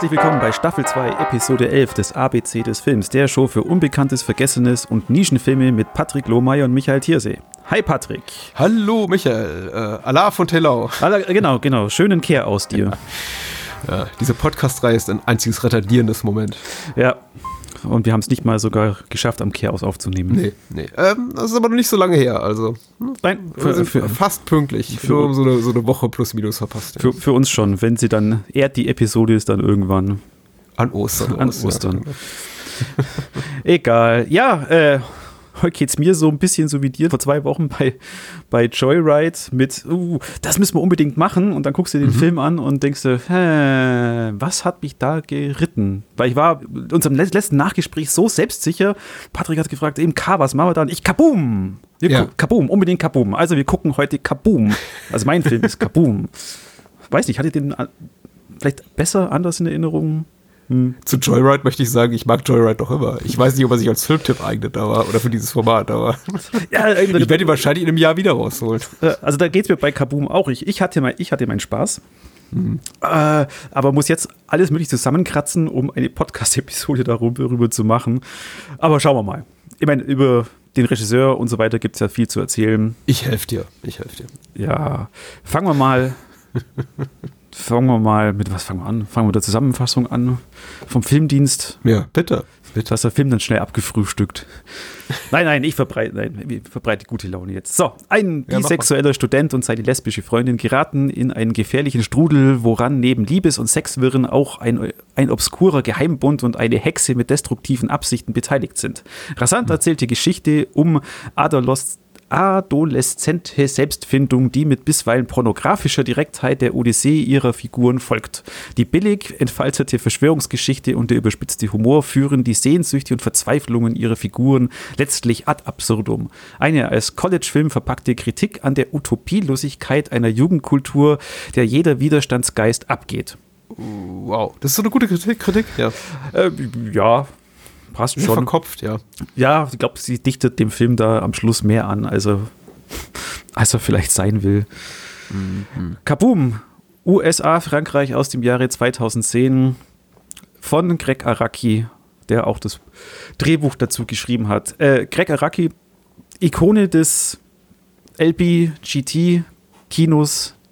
Herzlich willkommen bei Staffel 2, Episode 11 des ABC des Films, der Show für Unbekanntes, Vergessenes und Nischenfilme mit Patrick Lohmeier und Michael Thiersee. Hi Patrick. Hallo Michael, äh, Allah von Tellau. Genau, genau, schönen Kehr aus dir. Ja. Ja, diese Podcast-Reihe ist ein einziges retardierendes Moment. Ja, und wir haben es nicht mal sogar geschafft, am Kehrhaus aufzunehmen. Nee, nee. Ähm, das ist aber noch nicht so lange her. Also, Nein, für, für, fast pünktlich. Für, nur so eine, so eine Woche plus minus verpasst. Für, für, uns schon. Wenn sie dann, ehrt die Episode ist dann irgendwann. An Ostern. An Ostern. Ja. Egal. Ja, äh, heute geht es mir so ein bisschen so wie dir vor zwei Wochen bei, bei Joyride mit, uh, das müssen wir unbedingt machen und dann guckst du den mhm. Film an und denkst du, hä, was hat mich da geritten? Weil ich war in unserem letzten Nachgespräch so selbstsicher, Patrick hat gefragt, eben K, was machen wir dann? Ich Kaboom! Wir ja. Kaboom, unbedingt Kaboom. Also wir gucken heute Kaboom. Also mein Film ist Kaboom. Weiß nicht, hattet ihr den vielleicht besser anders in Erinnerung? Hm. Zu Joyride möchte ich sagen, ich mag Joyride doch immer. Ich weiß nicht, ob er sich als Filmtipp eignet, aber oder für dieses Format, aber ja, ich werde ihn wahrscheinlich in einem Jahr wieder rausholen. Also da geht es mir bei Kaboom auch. Ich, ich, hatte, mein, ich hatte meinen Spaß. Mhm. Äh, aber muss jetzt alles möglich zusammenkratzen, um eine Podcast-Episode darüber zu machen. Aber schauen wir mal. Ich meine, über den Regisseur und so weiter gibt es ja viel zu erzählen. Ich helfe dir. Ich helfe dir. Ja, fangen wir mal fangen wir mal mit was fangen wir an? Fangen wir mit der Zusammenfassung an vom Filmdienst. Ja, bitte. bitte. Dass der Film dann schnell abgefrühstückt. nein, nein, ich verbreite, nein, verbreite gute Laune jetzt. So, ein ja, bisexueller Student und seine lesbische Freundin geraten in einen gefährlichen Strudel, woran neben Liebes- und Sexwirren auch ein, ein obskurer Geheimbund und eine Hexe mit destruktiven Absichten beteiligt sind. Rasant hm. erzählt die Geschichte um Adalos adoleszente Selbstfindung, die mit bisweilen pornografischer Direktheit der Odyssee ihrer Figuren folgt. Die billig entfaltete Verschwörungsgeschichte und der überspitzte Humor führen die Sehnsüchte und Verzweiflungen ihrer Figuren letztlich ad absurdum. Eine als College-Film verpackte Kritik an der Utopielosigkeit einer Jugendkultur, der jeder Widerstandsgeist abgeht. Wow, das ist so eine gute Kritik, Kritik ja. Äh, ja, passt schon. Verkopft, ja. Ja, ich glaube, sie dichtet dem Film da am Schluss mehr an, als er, als er vielleicht sein will. Mhm. Kaboom! USA, Frankreich aus dem Jahre 2010 von Greg Araki, der auch das Drehbuch dazu geschrieben hat. Äh, Greg Araki, Ikone des LBGT-Kinos,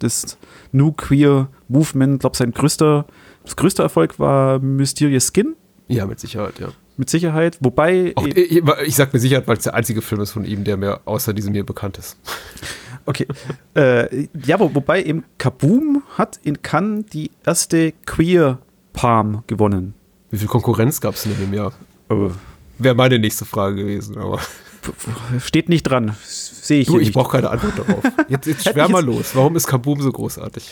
des New Queer Movement. Ich glaube, sein größter, das größte Erfolg war Mysterious Skin. Ja, mit Sicherheit, ja mit Sicherheit. Wobei. Auch, ich, ich sag mit Sicherheit, weil es der einzige Film ist von ihm, der mir außer diesem hier bekannt ist. Okay. äh, ja, wo, wobei eben Kaboom hat in Cannes die erste Queer Palm gewonnen. Wie viel Konkurrenz gab es denn in dem Jahr? Oh. Wäre meine nächste Frage gewesen, aber. Steht nicht dran. Sehe ich. Du, ich brauche keine Antwort darauf. Jetzt, jetzt schwär mal los. Warum ist Kaboom so großartig?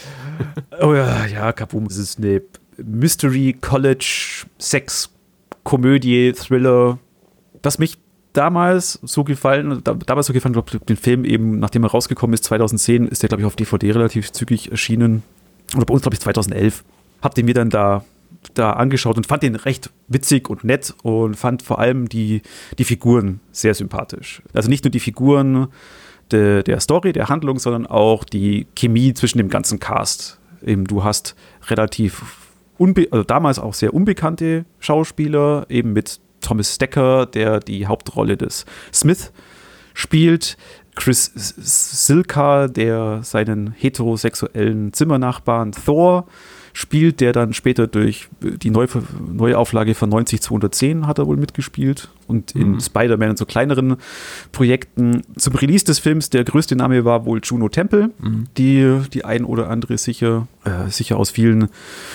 oh ja, ja, Kaboom ist eine Mystery College Sex Komödie, Thriller, das mich damals so gefallen, damals so gefallen, glaube den Film eben, nachdem er rausgekommen ist, 2010, ist der, glaube ich, auf DVD relativ zügig erschienen. Oder bei uns, glaube ich, 2011. Hab den mir dann da, da angeschaut und fand den recht witzig und nett und fand vor allem die, die Figuren sehr sympathisch. Also nicht nur die Figuren de, der Story, der Handlung, sondern auch die Chemie zwischen dem ganzen Cast. Eben, du hast relativ also damals auch sehr unbekannte Schauspieler, eben mit Thomas Stecker, der die Hauptrolle des Smith spielt. Chris Silka, der seinen heterosexuellen Zimmernachbarn Thor spielt, der dann später durch die Neu Neuauflage von 90210 hat er wohl mitgespielt und in mhm. Spider-Man und so kleineren Projekten. Zum Release des Films, der größte Name war wohl Juno Temple, mhm. die die ein oder andere sicher, äh, sicher aus vielen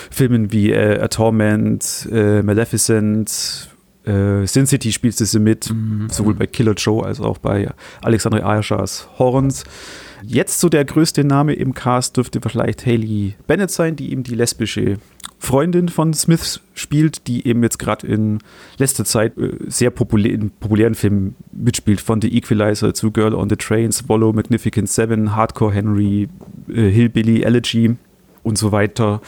Filmen wie äh, A Torment, äh, Maleficent, äh, Sin City spielste sie mit, mhm. sowohl bei Killer Joe als auch bei Alexandre Ayashas Horns. Jetzt so der größte Name im Cast dürfte vielleicht Haley Bennett sein, die eben die lesbische Freundin von Smith spielt, die eben jetzt gerade in letzter Zeit äh, sehr populär, in populären Filmen mitspielt, von The Equalizer zu Girl on the Train, Swallow, Magnificent Seven, Hardcore Henry, äh, Hillbilly, Elegy und so weiter.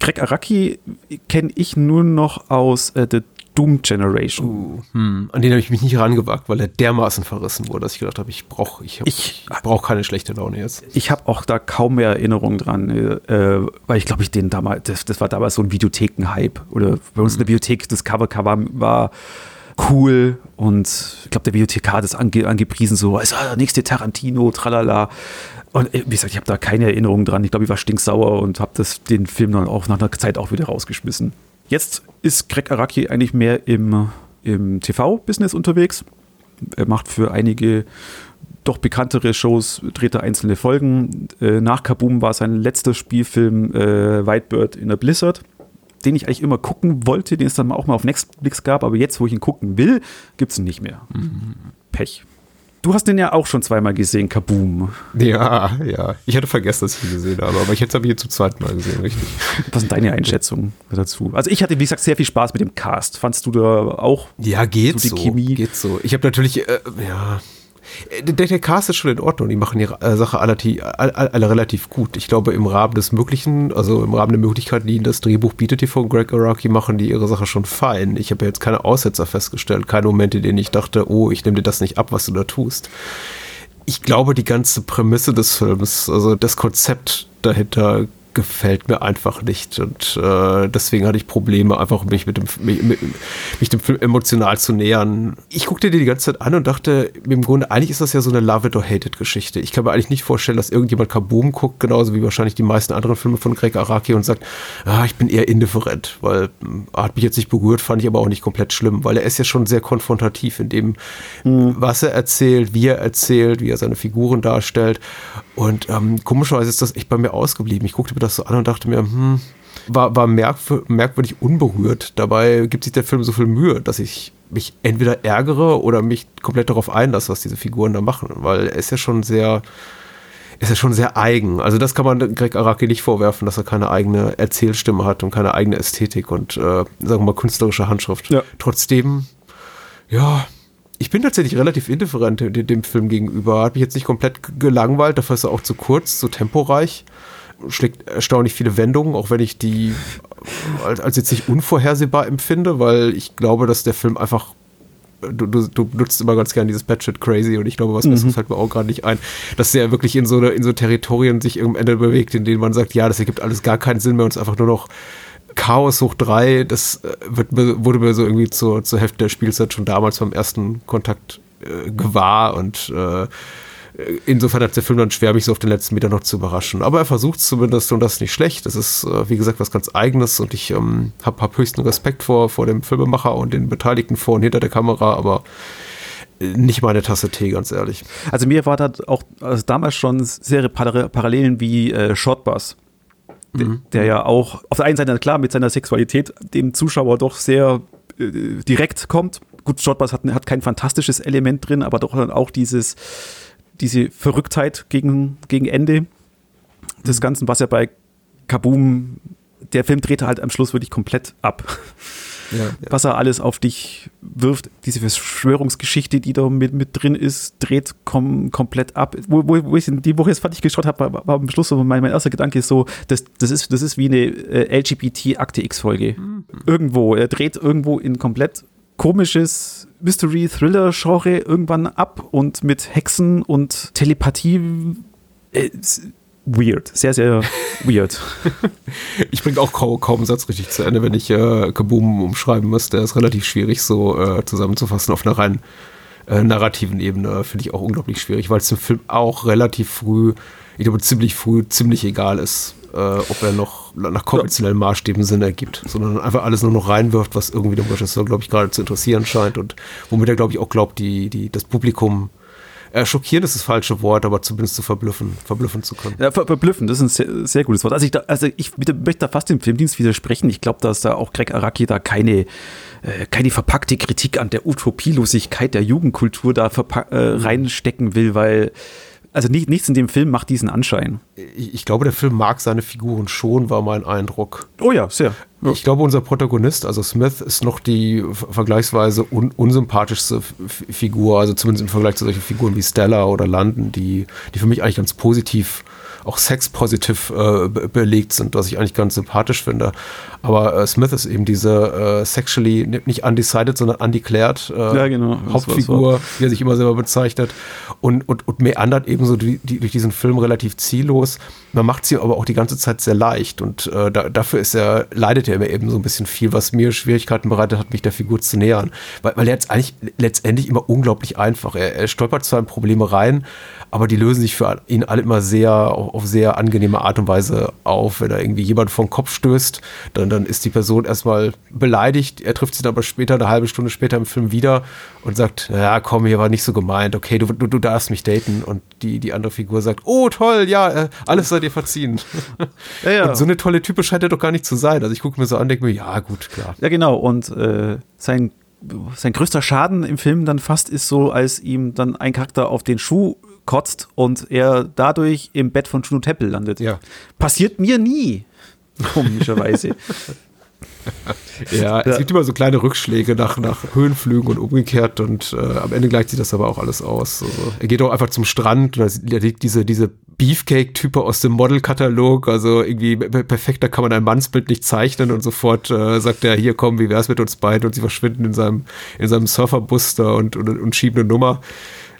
Greg Araki kenne ich nur noch aus äh, The Doom Generation. Uh, hm. An den habe ich mich nicht rangewagt, weil er dermaßen verrissen wurde, dass ich gedacht habe, ich brauche ich, ich, ich brauch keine schlechte Laune jetzt. Ich habe auch da kaum mehr Erinnerungen dran, äh, weil ich glaube, ich den damals, das, das, war damals so ein Videotheken-Hype. Oder bei uns in der Bibliothek, das Cover-Cover war cool und ich glaube, der Bibliothekar hat es ange, angepriesen, so, es war der nächste Tarantino, tralala. Und äh, wie gesagt, ich habe da keine Erinnerung dran. Ich glaube, ich war stinksauer und habe den Film dann auch nach einer Zeit auch wieder rausgeschmissen. Jetzt ist Greg Araki eigentlich mehr im, im TV-Business unterwegs. Er macht für einige doch bekanntere Shows, dreht er einzelne Folgen. Äh, nach Kaboom war sein letzter Spielfilm äh, Whitebird in der Blizzard, den ich eigentlich immer gucken wollte, den es dann auch mal auf Netflix gab, aber jetzt, wo ich ihn gucken will, gibt es ihn nicht mehr. Mhm. Pech. Du hast den ja auch schon zweimal gesehen, Kaboom. Ja, ja. Ich hatte vergessen, dass ich ihn gesehen habe, aber ich hätte ihn hier zum zweiten Mal gesehen, richtig. Was sind deine Einschätzungen dazu? Also ich hatte, wie gesagt, sehr viel Spaß mit dem Cast. Fandst du da auch? Ja, geht so. Chemie? Geht so. Ich habe natürlich, äh, ja, der, der Cast ist schon in Ordnung. Die machen ihre äh, Sache alle, alle, relativ gut. Ich glaube, im Rahmen des Möglichen, also im Rahmen der Möglichkeiten, die ihnen das Drehbuch bietet, die von Greg Araki, machen die ihre Sache schon fein. Ich habe jetzt keine Aussetzer festgestellt, keine Momente, in denen ich dachte, oh, ich nehme dir das nicht ab, was du da tust. Ich glaube, die ganze Prämisse des Films, also das Konzept dahinter gefällt mir einfach nicht. Und äh, deswegen hatte ich Probleme, einfach mich mit dem, mich, mich dem Film emotional zu nähern. Ich guckte dir die ganze Zeit an und dachte, im Grunde, eigentlich ist das ja so eine Love it or hate it Geschichte. Ich kann mir eigentlich nicht vorstellen, dass irgendjemand Kaboom guckt, genauso wie wahrscheinlich die meisten anderen Filme von Greg Araki und sagt, ah, ich bin eher indifferent, weil er hat mich jetzt nicht berührt, fand ich aber auch nicht komplett schlimm, weil er ist ja schon sehr konfrontativ in dem, mhm. was er erzählt, wie er erzählt, wie er seine Figuren darstellt. Und ähm, komischerweise ist das echt bei mir ausgeblieben. Ich guckte mir das so an und dachte mir, hm, war, war merkwürdig unberührt. Dabei gibt sich der Film so viel Mühe, dass ich mich entweder ärgere oder mich komplett darauf einlasse, was diese Figuren da machen. Weil er ist ja schon sehr, ist ja schon sehr eigen. Also das kann man Greg Araki nicht vorwerfen, dass er keine eigene Erzählstimme hat und keine eigene Ästhetik und äh, sagen wir mal künstlerische Handschrift. Ja. Trotzdem, ja, ich bin tatsächlich relativ indifferent dem Film gegenüber. Hat mich jetzt nicht komplett gelangweilt, dafür ist er auch zu kurz, zu temporeich. Schlägt erstaunlich viele Wendungen, auch wenn ich die als, als jetzt nicht unvorhersehbar empfinde, weil ich glaube, dass der Film einfach Du, du, du, nutzt immer ganz gern dieses Batshit Crazy und ich glaube, was mhm. Besseres fällt mir auch gerade nicht ein, dass der wirklich in so, in so Territorien sich am Ende bewegt, in denen man sagt, ja, das ergibt alles gar keinen Sinn mehr und es ist einfach nur noch Chaos hoch drei, das äh, wird, wurde mir so irgendwie zur, zur Hälfte der Spielzeit schon damals beim ersten Kontakt äh, gewahr und äh, insofern hat der Film dann schwer, mich so auf den letzten Meter noch zu überraschen. Aber er versucht es zumindest und das ist nicht schlecht. Das ist, äh, wie gesagt, was ganz Eigenes und ich ähm, habe hab höchsten Respekt vor, vor dem Filmemacher und den Beteiligten vor und hinter der Kamera, aber äh, nicht meine Tasse Tee, ganz ehrlich. Also mir war da auch also damals schon sehr Parallelen wie äh, Shortbus mhm. der ja auch auf der einen Seite klar mit seiner Sexualität dem Zuschauer doch sehr äh, direkt kommt. Gut, Shotbus hat, hat kein fantastisches Element drin, aber doch dann auch dieses, diese Verrücktheit gegen, gegen Ende des mhm. Ganzen, was ja bei Kaboom, der Film drehte halt am Schluss wirklich komplett ab ja, was er alles auf dich wirft. Diese Verschwörungsgeschichte, die da mit, mit drin ist, dreht kom komplett ab. Wo, wo, wo ich die Woche jetzt fertig geschaut habe, war, war, am Schluss so mein, mein erster Gedanke ist so, das, das, ist, das ist wie eine äh, LGBT-Akte X-Folge. Mhm. Irgendwo. Er dreht irgendwo in komplett komisches Mystery-Thriller-Genre irgendwann ab und mit Hexen und Telepathie. Äh, weird. Sehr, sehr weird. ich bringe auch kaum, kaum einen Satz richtig zu Ende, wenn ich äh, Kaboom umschreiben muss. Der ist relativ schwierig so äh, zusammenzufassen auf einer rein äh, narrativen Ebene. Finde ich auch unglaublich schwierig, weil es dem Film auch relativ früh, ich glaube ziemlich früh, ziemlich egal ist, äh, ob er noch nach konventionellen Maßstäben Sinn ergibt, sondern einfach alles nur noch reinwirft, was irgendwie dem Regisseur, glaube ich, gerade zu interessieren scheint und womit er, glaube ich, auch glaubt, die, die, das Publikum äh, schockieren ist das falsche Wort, aber zumindest zu verblüffen, verblüffen zu können. Ja, ver verblüffen, das ist ein sehr, sehr gutes Wort. Also ich, da, also ich möchte da fast dem Filmdienst widersprechen. Ich glaube, dass da auch Greg Araki da keine, äh, keine verpackte Kritik an der Utopielosigkeit der Jugendkultur da äh, reinstecken will, weil also nicht, nichts in dem Film macht diesen Anschein. Ich, ich, glaube, der Film mag seine Figuren schon, war mein Eindruck. Oh ja, sehr. Ich glaube, unser Protagonist, also Smith, ist noch die vergleichsweise un unsympathischste Figur, also zumindest im Vergleich zu solchen Figuren wie Stella oder London, die, die für mich eigentlich ganz positiv auch sexpositiv äh, belegt sind, was ich eigentlich ganz sympathisch finde. Aber äh, Smith ist eben diese äh, sexually nicht undecided, sondern undeclared äh, ja, genau. Hauptfigur, wie er sich immer selber bezeichnet und, und, und meandert ebenso die, die, durch diesen Film relativ ziellos. Man macht sie aber auch die ganze Zeit sehr leicht und äh, da, dafür ist er, leidet er mir eben so ein bisschen viel, was mir Schwierigkeiten bereitet hat, mich der Figur zu nähern. Weil, weil er jetzt eigentlich letztendlich immer unglaublich einfach. Er, er stolpert zwar in Probleme rein, aber die lösen sich für ihn alle immer sehr, auf sehr angenehme Art und Weise auf. Wenn er irgendwie jemand vom Kopf stößt, dann, dann ist die Person erstmal beleidigt. Er trifft sie dann aber später, eine halbe Stunde später im Film wieder und sagt, ja komm, hier war nicht so gemeint, okay, du, du, du darfst mich daten. Und die, die andere Figur sagt, oh toll, ja, äh, alles sei dir verziehen. Ja, ja. Und so eine tolle Type scheint er doch gar nicht zu sein. Also ich gucke mir so an, denke mir, ja gut, klar. Ja genau, und äh, sein sein größter Schaden im Film dann fast ist so, als ihm dann ein Charakter auf den Schuh kotzt und er dadurch im Bett von Juno Temple landet. Ja. Passiert mir nie, komischerweise. ja, es gibt immer so kleine Rückschläge nach, nach Höhenflügen und umgekehrt und äh, am Ende gleicht sich das aber auch alles aus. Also, er geht auch einfach zum Strand und da liegt diese, diese Beefcake-Type aus dem Modelkatalog, also irgendwie perfekter kann man ein Mannsbild nicht zeichnen und sofort äh, sagt er, hier komm, wie wär's mit uns beiden und sie verschwinden in seinem, in seinem Surferbus da und, und, und schieben eine Nummer.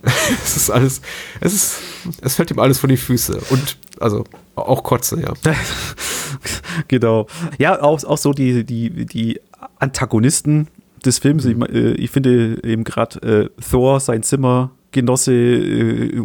es ist alles, es ist, es fällt ihm alles vor die Füße. Und also auch Kotze, ja. genau. Ja, auch, auch so die, die, die Antagonisten des Films. Mhm. Ich, äh, ich, finde eben gerade äh, Thor, sein Zimmergenosse, äh,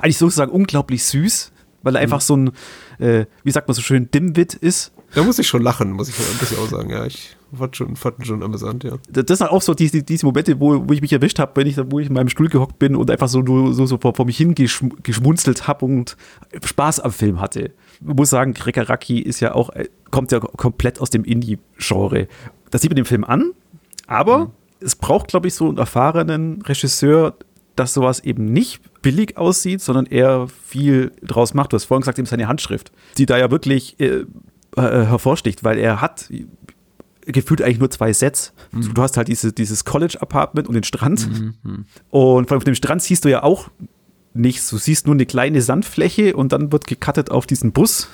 eigentlich sozusagen unglaublich süß, weil er mhm. einfach so ein, äh, wie sagt man so schön, Dimwit ist. Da muss ich schon lachen, muss ich, muss ich auch sagen, ja. Ich fand schon, fand schon amüsant, ja. Das sind auch so diese, diese Momente, wo, wo ich mich erwischt habe, wenn ich, wo ich in meinem Stuhl gehockt bin und einfach so, so, so vor, vor mich hingeschmunzelt habe und Spaß am Film hatte. Ich muss sagen, Krekaraki ist ja auch, äh, kommt ja komplett aus dem Indie-Genre. Das sieht man dem Film an, aber mhm. es braucht, glaube ich, so einen erfahrenen Regisseur, dass sowas eben nicht billig aussieht, sondern eher viel draus macht. Du hast vorhin gesagt, eben seine Handschrift, die da ja wirklich äh, äh, hervorsticht, weil er hat gefühlt eigentlich nur zwei Sets. Mhm. Du hast halt diese, dieses College-Apartment und den Strand. Mhm. Und von dem Strand siehst du ja auch nichts. Du siehst nur eine kleine Sandfläche und dann wird gecuttet auf diesen Bus.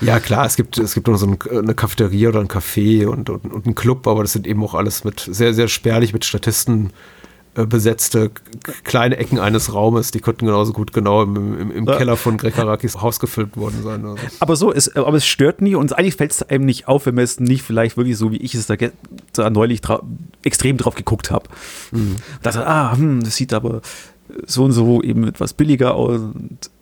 Ja, klar, es gibt, es gibt noch so eine Cafeteria oder ein Café und, und, und einen Club, aber das sind eben auch alles mit sehr, sehr spärlich mit Statisten besetzte kleine Ecken eines Raumes, die könnten genauso gut genau im, im, im ja. Keller von Greg Harakis Haus gefilmt worden sein. So. Aber so, es, aber es stört nie und eigentlich fällt es einem nicht auf, wenn man es nicht vielleicht wirklich so, wie ich es da, da neulich extrem drauf geguckt habe. Mhm. Dachte, ah, hm, das sieht aber so und so eben etwas billiger aus.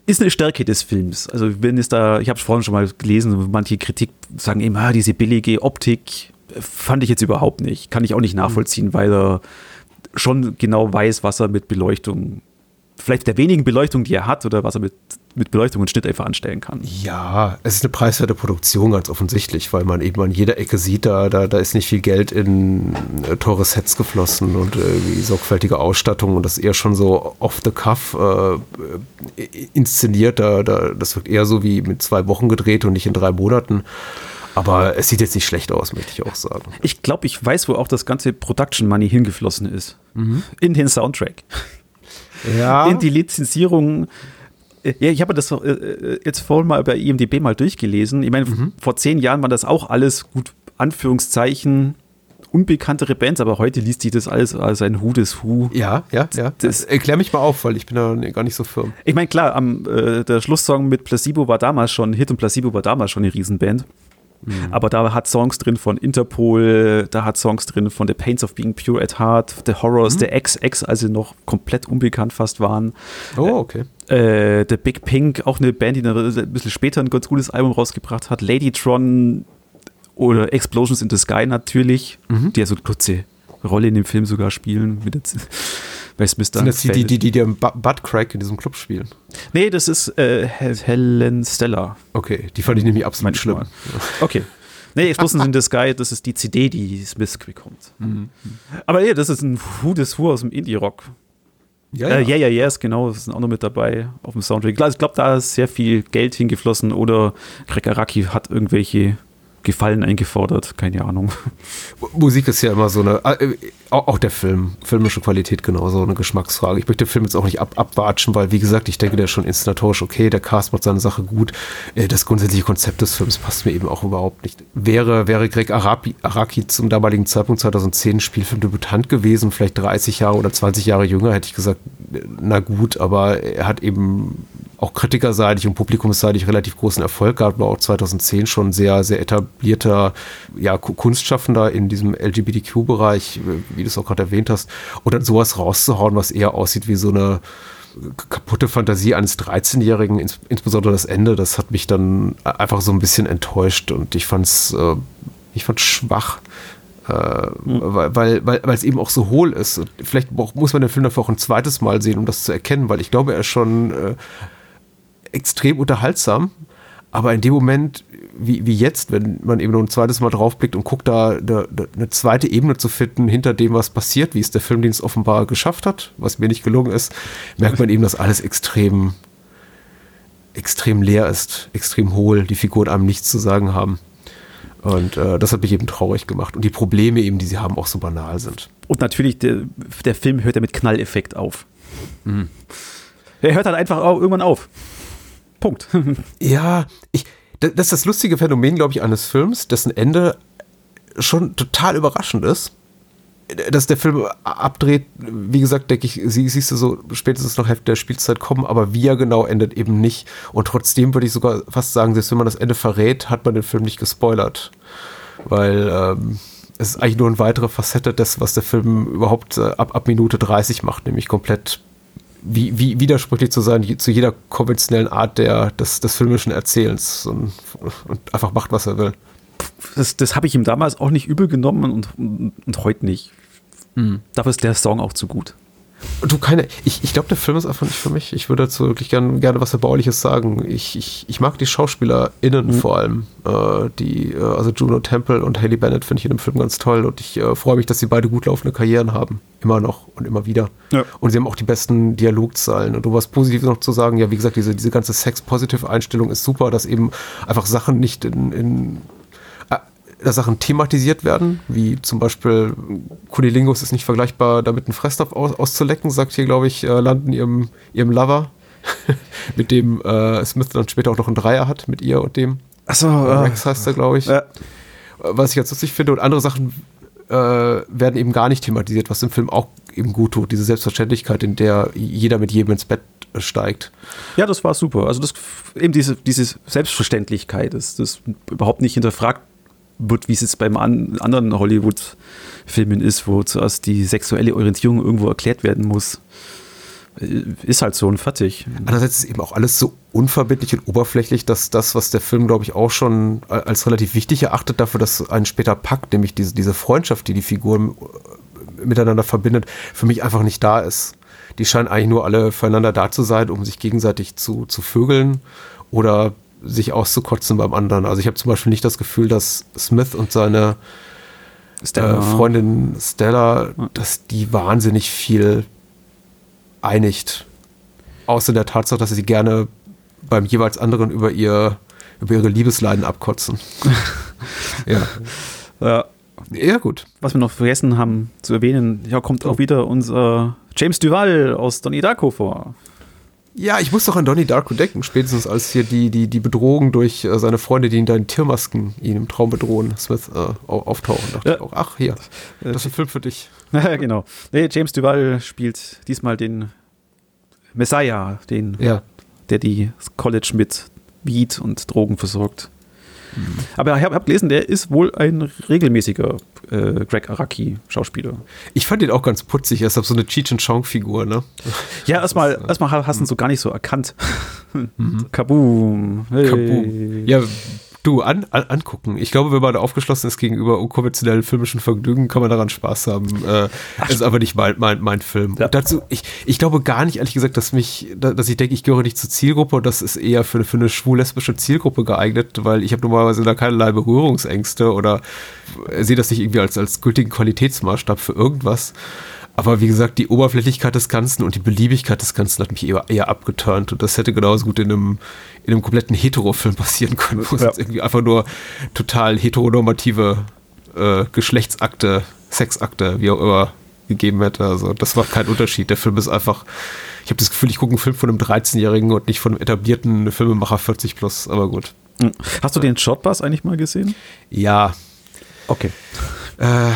Ist eine Stärke des Films. Also wenn es da, ich habe es vorhin schon mal gelesen, manche Kritik sagen eben, ah, diese billige Optik fand ich jetzt überhaupt nicht. Kann ich auch nicht nachvollziehen, mhm. weil er schon genau weiß, was er mit Beleuchtung, vielleicht der wenigen Beleuchtung, die er hat, oder was er mit, mit Beleuchtung und Schnitt einfach anstellen kann. Ja, es ist eine preiswerte Produktion, ganz offensichtlich, weil man eben an jeder Ecke sieht, da, da, da ist nicht viel Geld in äh, teure Sets geflossen und äh, sorgfältige Ausstattung und das ist eher schon so off the cuff äh, inszeniert. Da, da, das wirkt eher so wie mit zwei Wochen gedreht und nicht in drei Monaten. Aber es sieht jetzt nicht schlecht aus, möchte ich auch sagen. Ich glaube, ich weiß, wo auch das ganze Production Money hingeflossen ist. Mhm. In den Soundtrack. Ja. In die Lizenzierung. Ja, ich habe das äh, jetzt vorhin mal bei IMDB mal durchgelesen. Ich meine, mhm. vor zehn Jahren war das auch alles gut, Anführungszeichen, unbekanntere Bands, aber heute liest sich das alles als ein Hu des Hu. Ja, ja, ja. Das, Erklär mich mal auf, weil ich bin da gar nicht so firm. Ich meine, klar, am, äh, der Schlusssong mit Placebo war damals schon Hit und Placebo war damals schon eine Riesenband. Mhm. Aber da hat Songs drin von Interpol, da hat Songs drin von The Pains of Being Pure at Heart, The Horrors, mhm. The XX, also noch komplett unbekannt fast waren. Oh, okay. Äh, The Big Pink, auch eine Band, die ein bisschen später ein ganz gutes Album rausgebracht hat. Ladytron oder Explosions in the Sky natürlich, mhm. die ja so eine kurze Rolle in dem Film sogar spielen. Mit der Westminster. Sind das die, die, die, die, die im Buttcrack in diesem Club spielen? Nee, das ist äh, Helen Stella. Okay, die fand ich nämlich absolut schlimm. Mal. Okay. Nee, Explosions in the Sky, das ist die CD, die Smith bekommt. Mhm. Aber nee, das ist ein Who des Who aus dem Indie-Rock. Ja, ja. Äh, yeah, yeah, yes, genau, das sind auch noch mit dabei auf dem Soundtrack. Ich glaube, da ist sehr viel Geld hingeflossen oder Krekaraki hat irgendwelche Gefallen eingefordert, keine Ahnung. Musik ist ja immer so eine, äh, auch der Film, filmische Qualität genauso eine Geschmacksfrage. Ich möchte den Film jetzt auch nicht ab, abwatschen, weil wie gesagt, ich denke, der ist schon inszenatorisch okay, der Cast macht seine Sache gut. Äh, das grundsätzliche Konzept des Films passt mir eben auch überhaupt nicht. Wäre, wäre Greg Arabi, Araki zum damaligen Zeitpunkt 2010 Spielfilmdebütant gewesen, vielleicht 30 Jahre oder 20 Jahre jünger, hätte ich gesagt, na gut, aber er hat eben auch kritikerseitig und publikumsseitig relativ großen Erfolg gehabt, war auch 2010 schon sehr, sehr etablierter ja, Kunstschaffender in diesem LGBTQ-Bereich, wie du es auch gerade erwähnt hast. Und dann sowas rauszuhauen, was eher aussieht wie so eine kaputte Fantasie eines 13-Jährigen, ins, insbesondere das Ende, das hat mich dann einfach so ein bisschen enttäuscht und ich fand's, äh, ich fand's schwach. Äh, mhm. weil, weil, weil, es eben auch so hohl ist. Vielleicht muss man den Film dafür auch ein zweites Mal sehen, um das zu erkennen, weil ich glaube, er ist schon äh, extrem unterhaltsam. Aber in dem Moment, wie, wie jetzt, wenn man eben nur ein zweites Mal draufblickt und guckt, da eine, eine zweite Ebene zu finden hinter dem, was passiert, wie es der Filmdienst offenbar geschafft hat, was mir nicht gelungen ist, merkt man eben, dass alles extrem, extrem leer ist, extrem hohl, die Figuren einem nichts zu sagen haben. Und äh, das hat mich eben traurig gemacht. Und die Probleme eben, die sie haben, auch so banal sind. Und natürlich, der, der Film hört ja mit Knalleffekt auf. Mhm. Er hört halt einfach irgendwann auf. Punkt. ja, ich, das ist das lustige Phänomen, glaube ich, eines Films, dessen Ende schon total überraschend ist. Dass der Film abdreht, wie gesagt, denke ich, sie, siehst du so spätestens noch Hälfte der Spielzeit kommen, aber wie er genau endet eben nicht. Und trotzdem würde ich sogar fast sagen, selbst wenn man das Ende verrät, hat man den Film nicht gespoilert. Weil ähm, es ist eigentlich nur eine weitere Facette des, was der Film überhaupt äh, ab, ab Minute 30 macht, nämlich komplett wie, wie widersprüchlich zu sein zu jeder konventionellen Art der, des, des filmischen Erzählens und, und einfach macht, was er will. Das, das habe ich ihm damals auch nicht übel genommen und, und, und heute nicht. Mhm. Dafür ist der Song auch zu gut. Du keine, ich, ich glaube, der Film ist einfach nicht für mich. Ich würde dazu wirklich gern, gerne was Erbauliches sagen. Ich, ich, ich mag die SchauspielerInnen mhm. vor allem. Äh, die, äh, also Juno Temple und Haley Bennett finde ich in dem Film ganz toll und ich äh, freue mich, dass sie beide gut laufende Karrieren haben. Immer noch und immer wieder. Ja. Und sie haben auch die besten Dialogzahlen. Und du was Positives noch zu sagen, ja, wie gesagt, diese, diese ganze Sex-Positive-Einstellung ist super, dass eben einfach Sachen nicht in, in Sachen thematisiert werden, wie zum Beispiel Kunilingus ist nicht vergleichbar, damit einen Fressnapf aus, auszulecken, sagt hier, glaube ich, äh, Landen ihrem, ihrem Lover, mit dem äh, Smith dann später auch noch einen Dreier hat, mit ihr und dem. Achso, äh, Rex heißt er, glaube ich. Ja. Was ich ganz lustig finde und andere Sachen äh, werden eben gar nicht thematisiert, was im Film auch eben gut tut, diese Selbstverständlichkeit, in der jeder mit jedem ins Bett steigt. Ja, das war super. Also das eben diese, diese Selbstverständlichkeit, das, das überhaupt nicht hinterfragt wird, wie es jetzt beim an, anderen Hollywood-Filmen ist, wo zuerst die sexuelle Orientierung irgendwo erklärt werden muss. Äh, ist halt so und fertig. Andererseits ist eben auch alles so unverbindlich und oberflächlich, dass das, was der Film, glaube ich, auch schon als relativ wichtig erachtet, dafür, dass einen später packt, nämlich diese, diese Freundschaft, die die Figuren äh, miteinander verbindet, für mich einfach nicht da ist. Die scheinen eigentlich nur alle füreinander da zu sein, um sich gegenseitig zu, zu vögeln oder sich auszukotzen beim anderen. Also ich habe zum Beispiel nicht das Gefühl, dass Smith und seine Stella. Äh, Freundin Stella, dass die wahnsinnig viel einigt. Außer der Tatsache, dass sie gerne beim jeweils anderen über ihr über ihre Liebesleiden abkotzen. ja. ja. Ja, gut. Was wir noch vergessen haben zu erwähnen, ja, kommt auch wieder unser James Duval aus Donnie Darko vor. Ja, ich muss doch an Donnie Darko denken, spätestens als hier die, die, die Bedrohung durch äh, seine Freunde, die in deinen Tiermasken ihn im Traum bedrohen, Smith äh, auftauchen. Dachte ja. ich auch, ach hier, das ist ein Film für dich. Ja, genau. Nee, James Duval spielt diesmal den Messiah, den, ja. der die College mit Weed und Drogen versorgt. Mhm. Aber ich habe hab gelesen, der ist wohl ein regelmäßiger äh, Greg Araki-Schauspieler. Ich fand ihn auch ganz putzig. Er ist so eine Cheech and Chong-Figur, ne? Ja, erstmal, äh, erstmal hast du ihn so gar nicht so erkannt. Mhm. Kaboom. Hey. Kaboom. Ja, Du, an, an, angucken. Ich glaube, wenn man aufgeschlossen ist gegenüber unkonventionellen filmischen Vergnügen, kann man daran Spaß haben. Äh, Ach, ist aber nicht mein, mein, mein Film. Ja. Und dazu, ich, ich glaube gar nicht, ehrlich gesagt, dass mich, dass ich denke, ich gehöre nicht zur Zielgruppe und das ist eher für, für eine schwul-lesbische Zielgruppe geeignet, weil ich habe normalerweise da keinerlei Berührungsängste oder sehe das nicht irgendwie als, als gültigen Qualitätsmaßstab für irgendwas. Aber wie gesagt, die Oberflächlichkeit des Ganzen und die Beliebigkeit des Ganzen hat mich eher, eher abgeturnt. Und das hätte genauso gut in einem, in einem kompletten Hetero-Film passieren können, wo ja. es jetzt irgendwie einfach nur total heteronormative äh, Geschlechtsakte, Sexakte, wie auch immer, gegeben hätte. Also das war kein Unterschied. Der Film ist einfach, ich habe das Gefühl, ich gucke einen Film von einem 13-Jährigen und nicht von einem etablierten Filmemacher 40 plus, aber gut. Hm. Hast du den Shotbus eigentlich mal gesehen? Ja. Okay. Äh,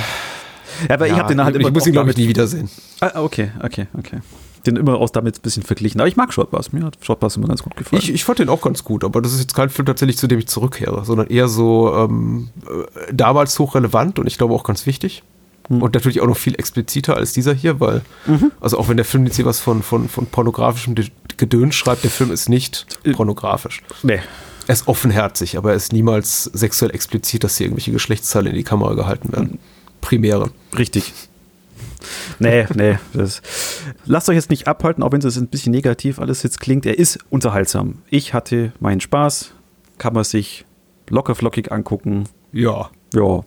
aber ja, ich habe den halt immer. Ich muss ihn, glaube ich, nie wiedersehen. Ah, okay, okay, okay. Den immer auch damit ein bisschen verglichen. Aber ich mag Shortbus. Mir hat Shortbus immer ganz gut gefallen. Ich, ich fand den auch ganz gut, aber das ist jetzt kein Film tatsächlich, zu dem ich zurückkehre, sondern eher so ähm, äh, damals hochrelevant und ich glaube auch ganz wichtig. Mhm. Und natürlich auch noch viel expliziter als dieser hier, weil, mhm. also auch wenn der Film jetzt hier was von, von, von pornografischem Gedöns schreibt, der Film ist nicht äh, pornografisch. Nee. Er ist offenherzig, aber er ist niemals sexuell explizit, dass hier irgendwelche Geschlechtsteile in die Kamera gehalten werden. Primäre. Richtig. Nee, nee. Das, lasst euch jetzt nicht abhalten, auch wenn es ein bisschen negativ alles jetzt klingt. Er ist unterhaltsam. Ich hatte meinen Spaß. Kann man sich lockerflockig angucken. Ja. Ja.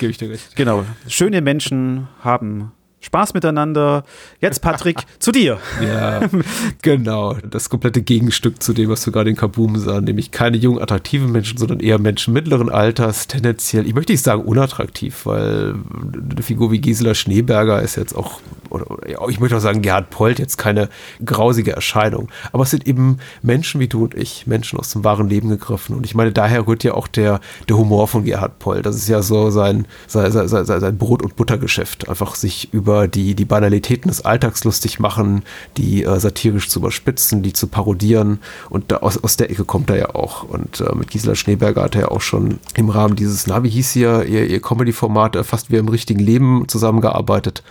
Gebe ich dir recht. Genau. Schöne Menschen haben Spaß miteinander. Jetzt, Patrick, zu dir. Ja, genau. Das komplette Gegenstück zu dem, was wir gerade in Kaboom sahen, nämlich keine jungen, attraktiven Menschen, sondern eher Menschen mittleren Alters, tendenziell, ich möchte nicht sagen unattraktiv, weil eine Figur wie Gisela Schneeberger ist jetzt auch, oder, oder ich möchte auch sagen, Gerhard Polt jetzt keine grausige Erscheinung. Aber es sind eben Menschen wie du und ich, Menschen aus dem wahren Leben gegriffen. Und ich meine, daher rührt ja auch der, der Humor von Gerhard Polt. Das ist ja so sein, sein, sein, sein Brot- und Buttergeschäft, einfach sich über über die, die Banalitäten des Alltags lustig machen, die äh, satirisch zu überspitzen, die zu parodieren. Und da, aus, aus der Ecke kommt er ja auch. Und äh, mit Gisela Schneeberger hat er ja auch schon im Rahmen dieses, na, wie hieß hier, ihr, ihr Comedy-Format, äh, fast wie im richtigen Leben zusammengearbeitet,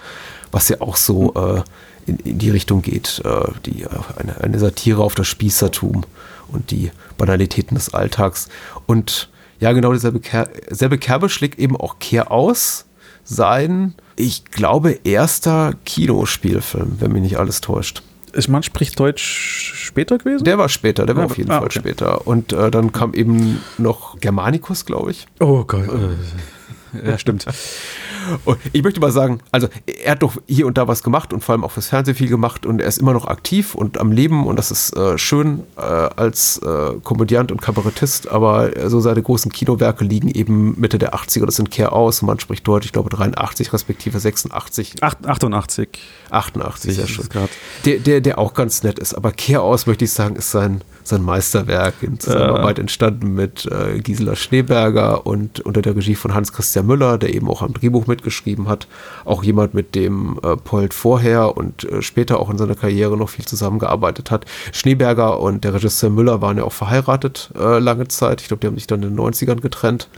was ja auch so äh, in, in die Richtung geht, äh, die, äh, eine, eine Satire auf das Spießertum und die Banalitäten des Alltags. Und ja, genau dieselbe Ker selbe Kerbe schlägt eben auch Kehr aus sein, ich glaube, erster Kinospielfilm, wenn mich nicht alles täuscht. Ist man spricht Deutsch später gewesen? Der war später, der war auf jeden ah, Fall okay. später. Und äh, dann kam eben noch Germanicus, glaube ich. Oh Gott. ja, stimmt. Ich möchte mal sagen, also er hat doch hier und da was gemacht und vor allem auch fürs Fernsehen viel gemacht und er ist immer noch aktiv und am Leben und das ist äh, schön äh, als äh, Komödiant und Kabarettist, aber so seine großen Kinowerke liegen eben Mitte der 80er, das sind Kehr aus, man spricht dort, ich glaube 83 respektive 86. 8, 88. 88, sehr schön. Der, der, der auch ganz nett ist, aber Kehr aus, möchte ich sagen, ist sein, sein Meisterwerk in Zusammenarbeit äh. entstanden mit äh, Gisela Schneeberger und unter der Regie von Hans-Christian Müller, der eben auch am Drehbuch mitgeschrieben hat. Auch jemand, mit dem äh, Polt vorher und äh, später auch in seiner Karriere noch viel zusammengearbeitet hat. Schneeberger und der Regisseur Müller waren ja auch verheiratet äh, lange Zeit. Ich glaube, die haben sich dann in den 90ern getrennt.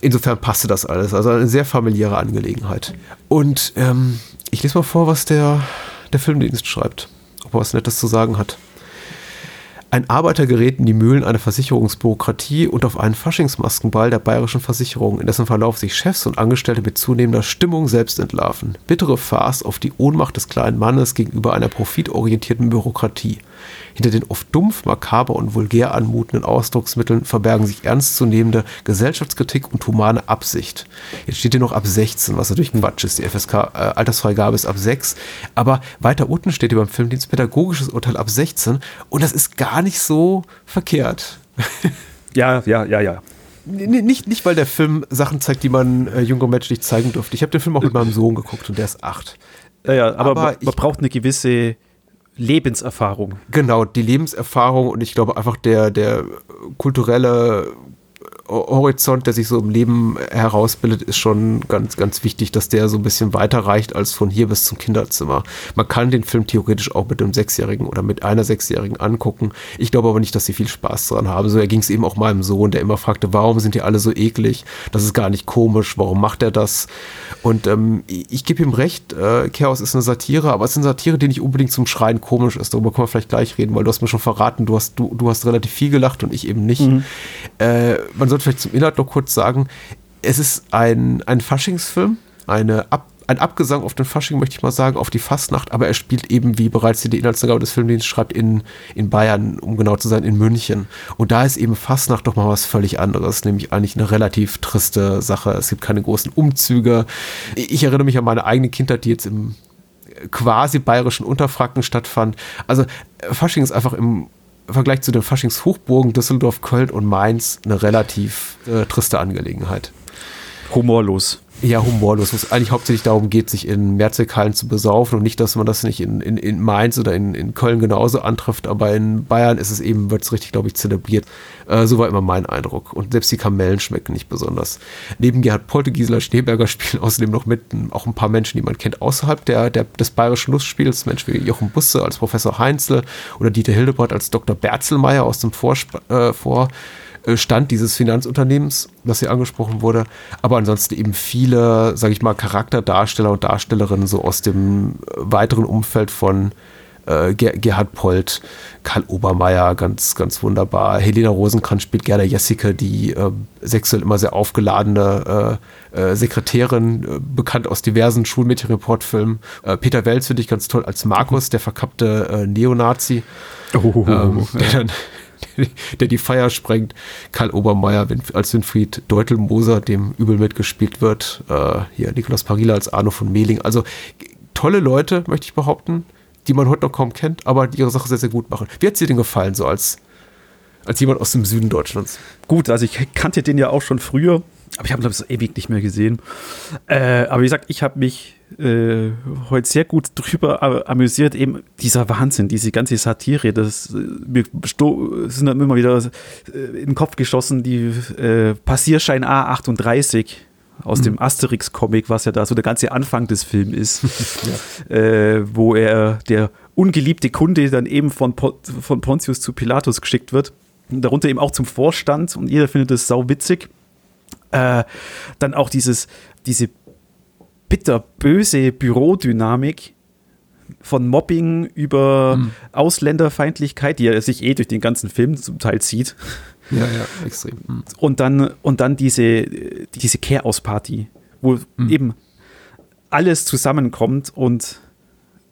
Insofern passte das alles. Also eine sehr familiäre Angelegenheit. Und ähm, ich lese mal vor, was der, der Filmdienst schreibt. Ob er was Nettes zu sagen hat. Ein Arbeiter gerät in die Mühlen einer Versicherungsbürokratie und auf einen Faschingsmaskenball der bayerischen Versicherung, in dessen Verlauf sich Chefs und Angestellte mit zunehmender Stimmung selbst entlarven. Bittere Farce auf die Ohnmacht des kleinen Mannes gegenüber einer profitorientierten Bürokratie. Hinter den oft dumpf, makaber und vulgär anmutenden Ausdrucksmitteln verbergen sich ernstzunehmende Gesellschaftskritik und humane Absicht. Jetzt steht hier noch ab 16, was natürlich Quatsch ist. Die FSK-Altersfreigabe äh, ist ab 6. Aber weiter unten steht hier beim Filmdienst pädagogisches Urteil ab 16 und das ist gar nicht so verkehrt. Ja, ja, ja, ja. Nicht, nicht, weil der Film Sachen zeigt, die man äh, jüngeren Menschen nicht zeigen durfte. Ich habe den Film auch mit meinem Sohn geguckt und der ist acht. Ja, ja aber, aber man, man braucht eine gewisse Lebenserfahrung. Genau, die Lebenserfahrung und ich glaube einfach der, der kulturelle Horizont, der sich so im Leben herausbildet, ist schon ganz, ganz wichtig, dass der so ein bisschen weiter reicht als von hier bis zum Kinderzimmer. Man kann den Film theoretisch auch mit einem Sechsjährigen oder mit einer Sechsjährigen angucken. Ich glaube aber nicht, dass sie viel Spaß daran haben. So ging es eben auch meinem Sohn, der immer fragte, warum sind die alle so eklig? Das ist gar nicht komisch. Warum macht er das? Und ähm, ich gebe ihm recht, äh, Chaos ist eine Satire, aber es ist eine Satire, die nicht unbedingt zum Schreien komisch ist. Darüber können wir vielleicht gleich reden, weil du hast mir schon verraten, du hast, du, du hast relativ viel gelacht und ich eben nicht. Mhm. Äh, man sollte vielleicht zum Inhalt noch kurz sagen, es ist ein, ein Faschingsfilm, eine Ab ein Abgesang auf den Fasching, möchte ich mal sagen, auf die Fastnacht, aber er spielt eben, wie bereits die Inhaltsangabe des Filmdienstes schreibt, in, in Bayern, um genau zu sein, in München. Und da ist eben Fastnacht doch mal was völlig anderes, nämlich eigentlich eine relativ triste Sache. Es gibt keine großen Umzüge. Ich erinnere mich an meine eigene Kindheit, die jetzt im quasi bayerischen Unterfranken stattfand. Also Fasching ist einfach im Vergleich zu den Faschingshochburgen Düsseldorf, Köln und Mainz eine relativ äh, triste Angelegenheit. Humorlos ja humorlos, wo es eigentlich hauptsächlich darum geht, sich in Mehrzweckhallen zu besaufen und nicht, dass man das nicht in, in, in Mainz oder in, in Köln genauso antrifft, aber in Bayern ist es eben, wird es richtig, glaube ich, zelebriert. Äh, so war immer mein Eindruck. Und selbst die Kamellen schmecken nicht besonders. Neben Gerhard Polte, Schneeberger spielen außerdem noch mit auch ein paar Menschen, die man kennt außerhalb der, der, des bayerischen Lustspiels. Menschen wie Jochen Busse als Professor Heinzel oder Dieter Hildebrandt als Dr. Berzelmeier aus dem Vorsp äh, Vor Stand dieses Finanzunternehmens, das hier angesprochen wurde. Aber ansonsten eben viele, sage ich mal, Charakterdarsteller und Darstellerinnen so aus dem weiteren Umfeld von äh, Gerhard Polt, Karl Obermeier, ganz, ganz wunderbar. Helena Rosenkranz spielt Gerda Jessica, die äh, sexuell immer sehr aufgeladene äh, äh Sekretärin, äh, bekannt aus diversen Schulmädchenreportfilmen. Peter Welz finde ich ganz toll als Markus, der verkappte Neonazi. Oh. Ähm, der dann der die Feier sprengt. Karl Obermeier als Winfried Deutelmoser, dem übel mitgespielt wird. Äh, hier Nikolaus Parila als Arno von Mehling. Also tolle Leute, möchte ich behaupten, die man heute noch kaum kennt, aber die ihre Sache sehr, sehr gut machen. Wie hat es dir denn gefallen, so als, als jemand aus dem Süden Deutschlands? Gut, also ich kannte den ja auch schon früher, aber ich habe, glaube ich, ewig nicht mehr gesehen. Äh, aber wie gesagt, ich habe mich äh, heute sehr gut drüber amüsiert, eben dieser Wahnsinn, diese ganze Satire, das äh, mir sind dann immer wieder äh, in den Kopf geschossen, die äh, Passierschein A38 aus mhm. dem Asterix-Comic, was ja da so der ganze Anfang des Films ist, ja. äh, wo er, der ungeliebte Kunde, dann eben von, von Pontius zu Pilatus geschickt wird. Darunter eben auch zum Vorstand und jeder findet das sau witzig. Äh, dann auch dieses, diese bitterböse Bürodynamik von Mobbing über mhm. Ausländerfeindlichkeit, die er sich eh durch den ganzen Film zum Teil zieht. Ja, ja, extrem. Mhm. Und dann, und dann diese, diese Care-Aus-Party, wo mhm. eben alles zusammenkommt und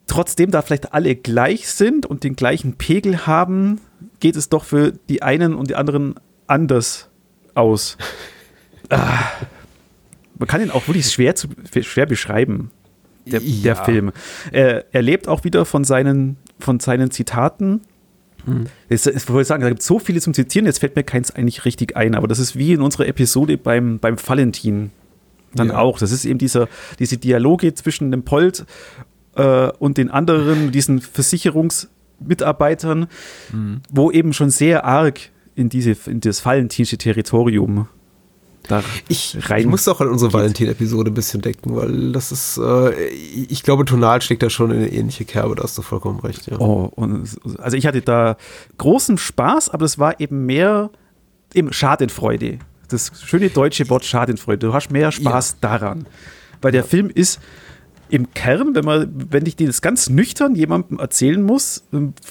trotzdem da vielleicht alle gleich sind und den gleichen Pegel haben, geht es doch für die einen und die anderen anders aus. ah man kann ihn auch wirklich schwer, zu, schwer beschreiben, der, ja. der Film. Er, er, lebt auch wieder von seinen, von seinen Zitaten. Hm. Ich, ich wollte sagen, da gibt es so viele zum Zitieren, jetzt fällt mir keins eigentlich richtig ein, aber das ist wie in unserer Episode beim, beim Valentin dann ja. auch. Das ist eben dieser, diese Dialoge zwischen dem Polt äh, und den anderen, diesen Versicherungsmitarbeitern, mhm. wo eben schon sehr arg in, diese, in das valentinsche Territorium da ich, rein. Ich muss auch an unsere Valentin-Episode ein bisschen denken, weil das ist, äh, ich glaube, tonal steckt da schon in eine ähnliche Kerbe, da hast du vollkommen recht. Ja. Oh, und, also ich hatte da großen Spaß, aber das war eben mehr eben Schadenfreude. Das schöne deutsche Wort Schadenfreude. Du hast mehr Spaß ja. daran. Weil der Film ist im Kern, wenn man, wenn ich das ganz nüchtern jemandem erzählen muss,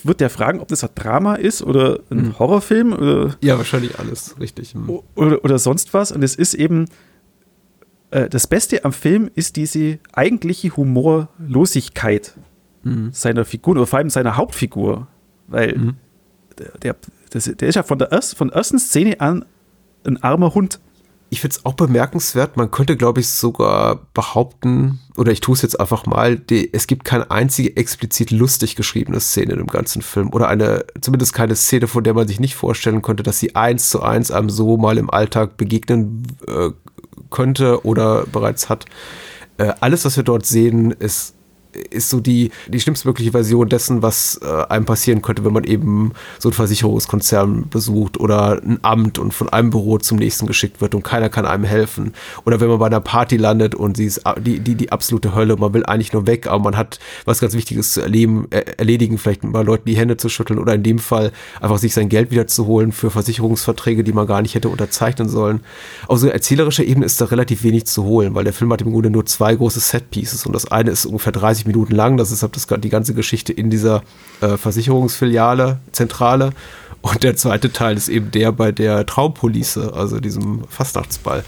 wird der fragen, ob das ein Drama ist oder ein mhm. Horrorfilm. Oder, ja, wahrscheinlich alles, richtig. Mhm. Oder, oder sonst was. Und es ist eben, äh, das Beste am Film ist diese eigentliche Humorlosigkeit mhm. seiner Figur, oder vor allem seiner Hauptfigur. Weil mhm. der, der, das, der ist ja von der, erst, von der ersten Szene an ein armer Hund ich finde es auch bemerkenswert. Man könnte, glaube ich, sogar behaupten, oder ich tue es jetzt einfach mal, die, es gibt keine einzige explizit lustig geschriebene Szene im ganzen Film. Oder eine, zumindest keine Szene, von der man sich nicht vorstellen könnte, dass sie eins zu eins einem so mal im Alltag begegnen äh, könnte oder bereits hat. Äh, alles, was wir dort sehen, ist ist so die, die schlimmstmögliche Version dessen, was äh, einem passieren könnte, wenn man eben so einen Versicherungskonzern besucht oder ein Amt und von einem Büro zum nächsten geschickt wird und keiner kann einem helfen. Oder wenn man bei einer Party landet und sie ist die, die, die absolute Hölle, man will eigentlich nur weg, aber man hat was ganz Wichtiges zu erleben, äh, erledigen, vielleicht mal Leuten die Hände zu schütteln oder in dem Fall einfach sich sein Geld wieder zu holen für Versicherungsverträge, die man gar nicht hätte unterzeichnen sollen. Auf so erzählerischer Ebene ist da relativ wenig zu holen, weil der Film hat im Grunde nur zwei große Set-Pieces und das eine ist ungefähr 30 30 Minuten lang. Das ist das, die ganze Geschichte in dieser äh, Versicherungsfiliale, Zentrale. Und der zweite Teil ist eben der bei der Traumpolice, also diesem Fastnachtsball.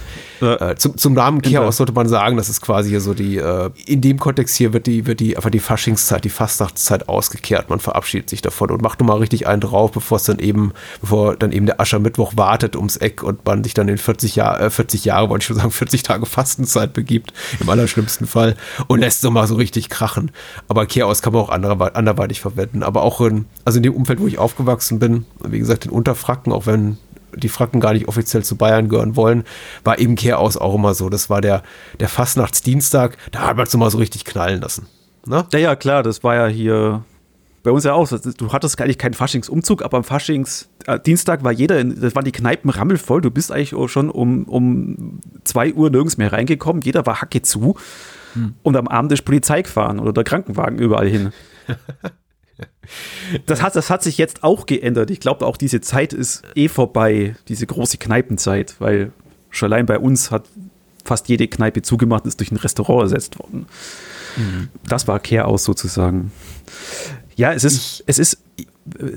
Ja. Äh, zum, zum Namen Chaos sollte man sagen, das ist quasi hier so die, äh, in dem Kontext hier wird die, wird die, einfach die Faschingszeit, die Fastnachtszeit ausgekehrt. Man verabschiedet sich davon und macht nochmal richtig einen drauf, bevor es dann eben, bevor dann eben der Aschermittwoch wartet ums Eck und man sich dann in 40 Jahr, äh, 40 Jahre, wollte ich schon sagen, 40 Tage Fastenzeit begibt, im allerschlimmsten Fall, und lässt nochmal so richtig krachen. Aber Chaos kann man auch anderweitig verwenden. Aber auch in, also in dem Umfeld, wo ich aufgewachsen bin, wie gesagt, in Unterfracken, auch wenn die Fracken gar nicht offiziell zu Bayern gehören wollen, war eben Kehraus auch immer so. Das war der, der Fastnachtsdienstag, da hat man es immer so richtig knallen lassen. Ne? Ja, ja, klar, das war ja hier bei uns ja auch. Du hattest gar nicht keinen Faschingsumzug, aber am Faschingsdienstag war jeder, in, das waren die Kneipen rammelvoll. Du bist eigentlich auch schon um, um zwei Uhr nirgends mehr reingekommen. Jeder war Hacke zu. Hm. Und am Abend ist Polizei gefahren oder der Krankenwagen überall hin. Das hat, das hat sich jetzt auch geändert. Ich glaube, auch diese Zeit ist eh vorbei, diese große Kneipenzeit, weil schon allein bei uns hat fast jede Kneipe zugemacht und ist durch ein Restaurant ersetzt worden. Mhm. Das war Kehr sozusagen. Ja, es ist, ich, es ist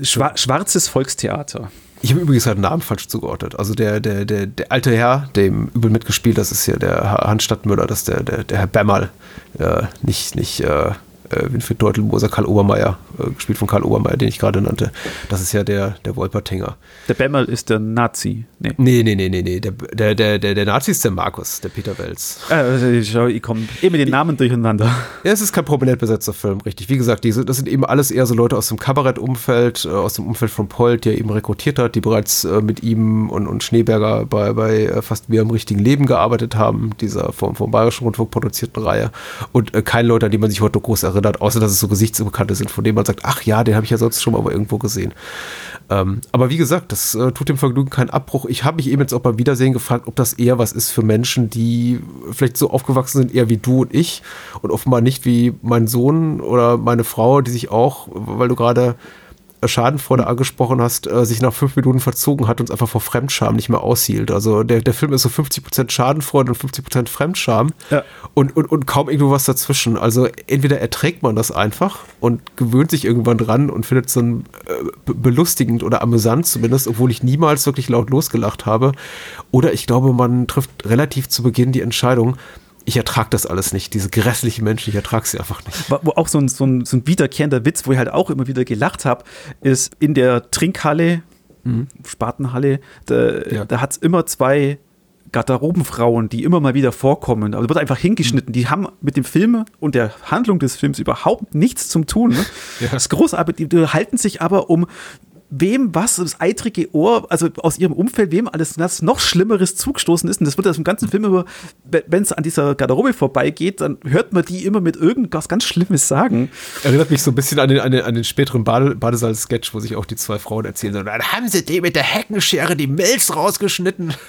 schwar schwarzes Volkstheater. Ich habe übrigens einen Namen falsch zugeordnet. Also der, der, der, der alte Herr, der im Übel mitgespielt, das ist ja der Hans Stadtmüller, das ist der, der, der Herr Bämmerl. Äh, nicht, nicht äh, äh, Winfried Deutelmoser, Karl Obermeier, äh, gespielt von Karl Obermeier, den ich gerade nannte. Das ist ja der, der Wolpertinger. Der Bemmel ist der Nazi. Nee, nee, nee, nee, nee. nee. Der, der, der, der Nazi ist der Markus, der Peter Wels. Äh, also ich, komme eben mit den Namen durcheinander. Ja, es ist kein prominent besetzter Film, richtig. Wie gesagt, diese, das sind eben alles eher so Leute aus dem Kabarettumfeld, äh, aus dem Umfeld von Polt, der eben rekrutiert hat, die bereits äh, mit ihm und, und Schneeberger bei, bei äh, fast wie im richtigen Leben gearbeitet haben, dieser vom, vom Bayerischen Rundfunk produzierten Reihe. Und äh, keine Leute, an die man sich heute groß erinnert erinnert, außer dass es so Gesichtsbekannte sind, von denen man sagt, ach ja, den habe ich ja sonst schon mal irgendwo gesehen. Ähm, aber wie gesagt, das äh, tut dem Vergnügen keinen Abbruch. Ich habe mich eben jetzt auch beim Wiedersehen gefragt, ob das eher was ist für Menschen, die vielleicht so aufgewachsen sind, eher wie du und ich und offenbar nicht wie mein Sohn oder meine Frau, die sich auch, weil du gerade Schadenfreude angesprochen hast, äh, sich nach fünf Minuten verzogen hat und es einfach vor Fremdscham nicht mehr aushielt. Also der, der Film ist so 50% Schadenfreude und 50% Fremdscham ja. und, und, und kaum irgendwo was dazwischen. Also entweder erträgt man das einfach und gewöhnt sich irgendwann dran und findet es dann äh, belustigend oder amüsant zumindest, obwohl ich niemals wirklich laut losgelacht habe. Oder ich glaube, man trifft relativ zu Beginn die Entscheidung, ich ertrage das alles nicht. Diese grässlichen Menschen, ich ertrage sie einfach nicht. Wo auch so ein, so, ein, so ein wiederkehrender Witz, wo ich halt auch immer wieder gelacht habe, ist in der Trinkhalle, mhm. Spatenhalle, da, ja. da hat es immer zwei Garderobenfrauen, die immer mal wieder vorkommen. Also wird einfach hingeschnitten. Die haben mit dem Film und der Handlung des Films überhaupt nichts zum tun. Ne? Ja. Das ist großartig. Die, die halten sich aber um wem was das eitrige Ohr, also aus ihrem Umfeld, wem alles das noch Schlimmeres zugestoßen ist. Und das wird das im ganzen Film über, wenn es an dieser Garderobe vorbeigeht, dann hört man die immer mit irgendwas ganz Schlimmes sagen. Erinnert mich so ein bisschen an den, an den, an den späteren Bade, Badesaal-Sketch, wo sich auch die zwei Frauen erzählen. So, dann haben sie die mit der Heckenschere die Milz rausgeschnitten.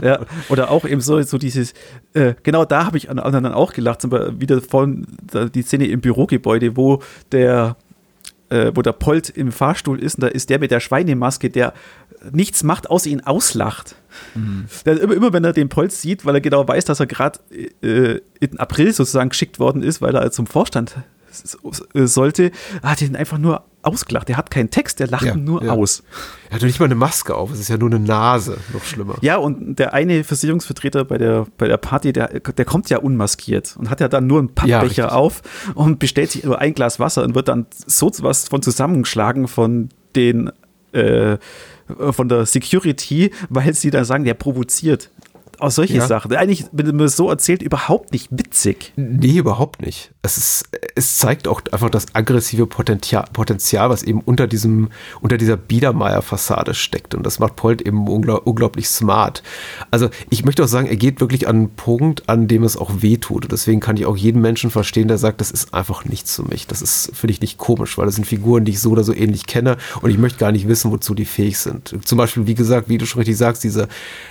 Ja, oder auch eben so, so dieses, äh, genau da habe ich an anderen auch gelacht, zum Beispiel wieder von die Szene im Bürogebäude, wo der äh, wo der Polt im Fahrstuhl ist und da ist der mit der Schweinemaske, der nichts macht, außer ihn auslacht. Mhm. Der, immer, immer, wenn er den Polt sieht, weil er genau weiß, dass er gerade äh, im April sozusagen geschickt worden ist, weil er zum Vorstand sollte, hat ihn einfach nur ausgelacht. Der hat keinen Text, der lacht ja, nur ja. aus. Er hat nicht mal eine Maske auf, es ist ja nur eine Nase, noch schlimmer. Ja, und der eine Versicherungsvertreter bei der, bei der Party, der, der kommt ja unmaskiert und hat ja dann nur einen Pappbecher ja, auf und bestellt sich nur ein Glas Wasser und wird dann so was von zusammengeschlagen von den äh, von der Security, weil sie dann sagen, der provoziert aus solche ja. Sachen. Eigentlich, wenn du mir so erzählt, überhaupt nicht witzig. Nee, überhaupt nicht. Es, ist, es zeigt auch einfach das aggressive Potenzial, Potenzial, was eben unter diesem, unter dieser Biedermeier-Fassade steckt. Und das macht Polt eben unglaub, unglaublich smart. Also ich möchte auch sagen, er geht wirklich an einen Punkt, an dem es auch wehtut. Und deswegen kann ich auch jeden Menschen verstehen, der sagt, das ist einfach nichts für mich. Das ist, finde ich, nicht komisch, weil das sind Figuren, die ich so oder so ähnlich kenne und ich möchte gar nicht wissen, wozu die fähig sind. Zum Beispiel, wie gesagt, wie du schon richtig sagst, diese,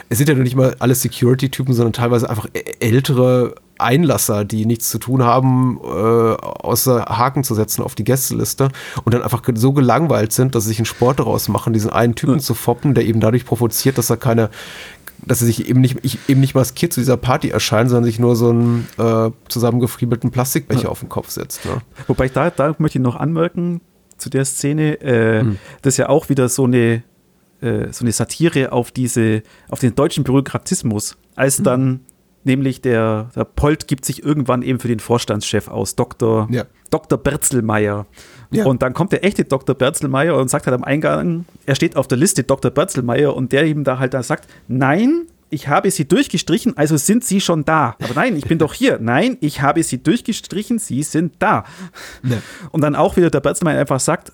es sind ja nicht mal alle Security Security-Typen, sondern teilweise einfach ältere Einlasser, die nichts zu tun haben, äh, außer Haken zu setzen auf die Gästeliste und dann einfach so gelangweilt sind, dass sie sich einen Sport daraus machen, diesen einen Typen ja. zu foppen, der eben dadurch provoziert, dass er keine, dass er sich eben nicht, eben nicht maskiert zu dieser Party erscheint, sondern sich nur so einen äh, zusammengefriebelten Plastikbecher ja. auf den Kopf setzt. Ne? Wobei ich da, da möchte ich noch anmerken, zu der Szene. Äh, hm. Das ist ja auch wieder so eine, äh, so eine Satire auf diese, auf den deutschen Bürokratismus, als hm. dann nämlich der, der Polt gibt sich irgendwann eben für den Vorstandschef aus, Dr. Ja. Dr. Berzelmeier. Ja. Und dann kommt der echte Dr. Berzelmeier und sagt halt am Eingang, er steht auf der Liste Dr. Berzelmeier und der ihm da halt dann sagt, nein, ich habe sie durchgestrichen, also sind sie schon da. Aber nein, ich bin doch hier. Nein, ich habe sie durchgestrichen, sie sind da. Ja. Und dann auch wieder der Berzelmeier einfach sagt,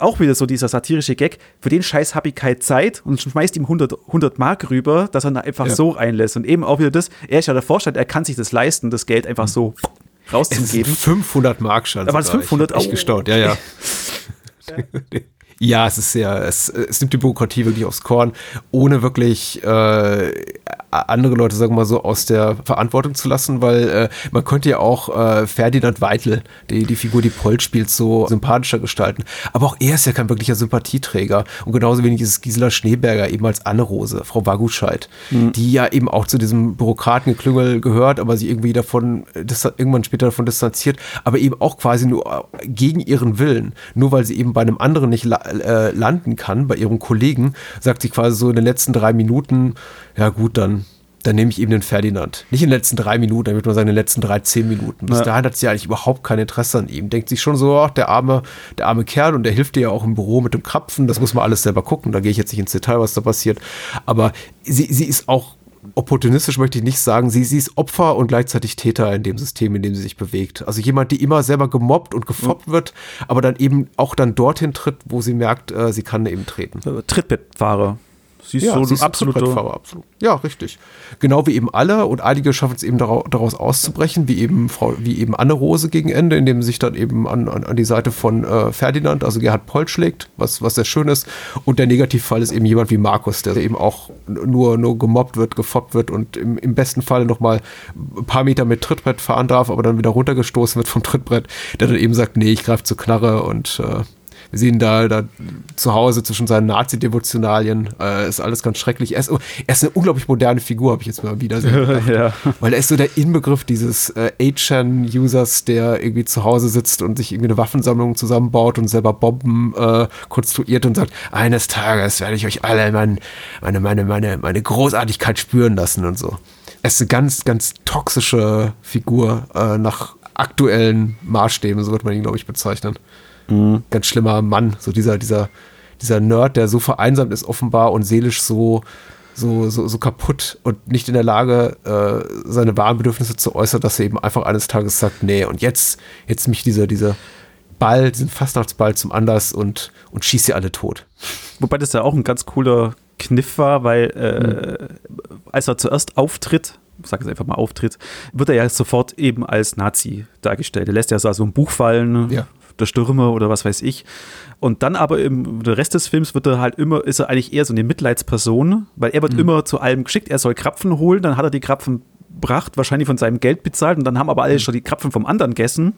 auch wieder so dieser satirische Gag, für den Scheiß habe ich keine Zeit und schmeißt ihm 100, 100 Mark rüber, dass er da einfach ja. so reinlässt. Und eben auch wieder das, er ist ja der Vorstand, er kann sich das leisten, das Geld einfach so rauszugeben. 500 Mark schon. Aber es 500 auch. Ich gestaunt, ja, ja. Ja, es ist sehr, es, es nimmt die Bürokratie wirklich aufs Korn, ohne wirklich äh, andere Leute, sagen wir mal so, aus der Verantwortung zu lassen, weil äh, man könnte ja auch äh, Ferdinand Weitel, die, die Figur, die Polt spielt, so sympathischer gestalten. Aber auch er ist ja kein wirklicher Sympathieträger. Und genauso wenig ist es Gisela Schneeberger eben als Anne-Rose, Frau Waguscheid, mhm. die ja eben auch zu diesem Bürokratengeklüngel gehört, aber sie irgendwie davon, das irgendwann später davon distanziert, aber eben auch quasi nur gegen ihren Willen, nur weil sie eben bei einem anderen nicht la äh, landen kann, bei ihrem Kollegen, sagt sie quasi so in den letzten drei Minuten, ja gut, dann dann nehme ich eben den Ferdinand. Nicht in den letzten drei Minuten, dann würde man sagen, in den letzten drei, zehn Minuten. Bis ja. dahin hat sie eigentlich überhaupt kein Interesse an ihm. Denkt sich schon so, ach, der arme, der arme Kerl und der hilft dir ja auch im Büro mit dem Krapfen. Das muss man alles selber gucken. Da gehe ich jetzt nicht ins Detail, was da passiert. Aber sie, sie ist auch opportunistisch möchte ich nicht sagen, sie, sie ist Opfer und gleichzeitig Täter in dem System, in dem sie sich bewegt. Also jemand, die immer selber gemobbt und gefoppt mhm. wird, aber dann eben auch dann dorthin tritt, wo sie merkt, äh, sie kann eben treten. Trittbettfahrer. Sie ist ja, so ein absoluter absolut. Ja, richtig. Genau wie eben alle und einige schaffen es eben daraus auszubrechen, wie eben Frau, wie eben Anne Rose gegen Ende, indem sie sich dann eben an, an, an die Seite von äh, Ferdinand, also Gerhard Poll schlägt, was, was sehr schön ist. Und der Negativfall ist eben jemand wie Markus, der eben auch nur, nur gemobbt wird, gefoppt wird und im, im besten Fall nochmal ein paar Meter mit Trittbrett fahren darf, aber dann wieder runtergestoßen wird vom Trittbrett, der dann eben sagt, nee, ich greife zur Knarre und äh, wir sehen da, da zu Hause zwischen seinen Nazi-Devotionalien. Äh, ist alles ganz schrecklich. Er ist, er ist eine unglaublich moderne Figur, habe ich jetzt mal wieder ja. Weil er ist so der Inbegriff dieses äh, 8chan-Users, der irgendwie zu Hause sitzt und sich irgendwie eine Waffensammlung zusammenbaut und selber Bomben äh, konstruiert und sagt, eines Tages werde ich euch alle mein, meine, meine, meine, meine Großartigkeit spüren lassen und so. Er ist eine ganz, ganz toxische Figur äh, nach aktuellen Maßstäben, so wird man ihn, glaube ich, bezeichnen. Mhm. Ganz schlimmer Mann, so dieser, dieser, dieser Nerd, der so vereinsamt ist offenbar und seelisch so, so, so, so kaputt und nicht in der Lage, äh, seine wahren Bedürfnisse zu äußern, dass er eben einfach eines Tages sagt, nee, und jetzt, jetzt mich dieser, dieser Ball, diesen Fastnachtsball zum Anlass und, und schießt sie alle tot. Wobei das ja auch ein ganz cooler Kniff war, weil äh, mhm. als er zuerst auftritt, sag es einfach mal auftritt, wird er ja sofort eben als Nazi dargestellt. Er lässt ja so ein Buch fallen, ja der Stürme oder was weiß ich. Und dann aber im Rest des Films wird er halt immer, ist er eigentlich eher so eine Mitleidsperson, weil er wird mhm. immer zu allem geschickt, er soll Krapfen holen, dann hat er die Krapfen gebracht, wahrscheinlich von seinem Geld bezahlt und dann haben aber alle mhm. schon die Krapfen vom anderen gegessen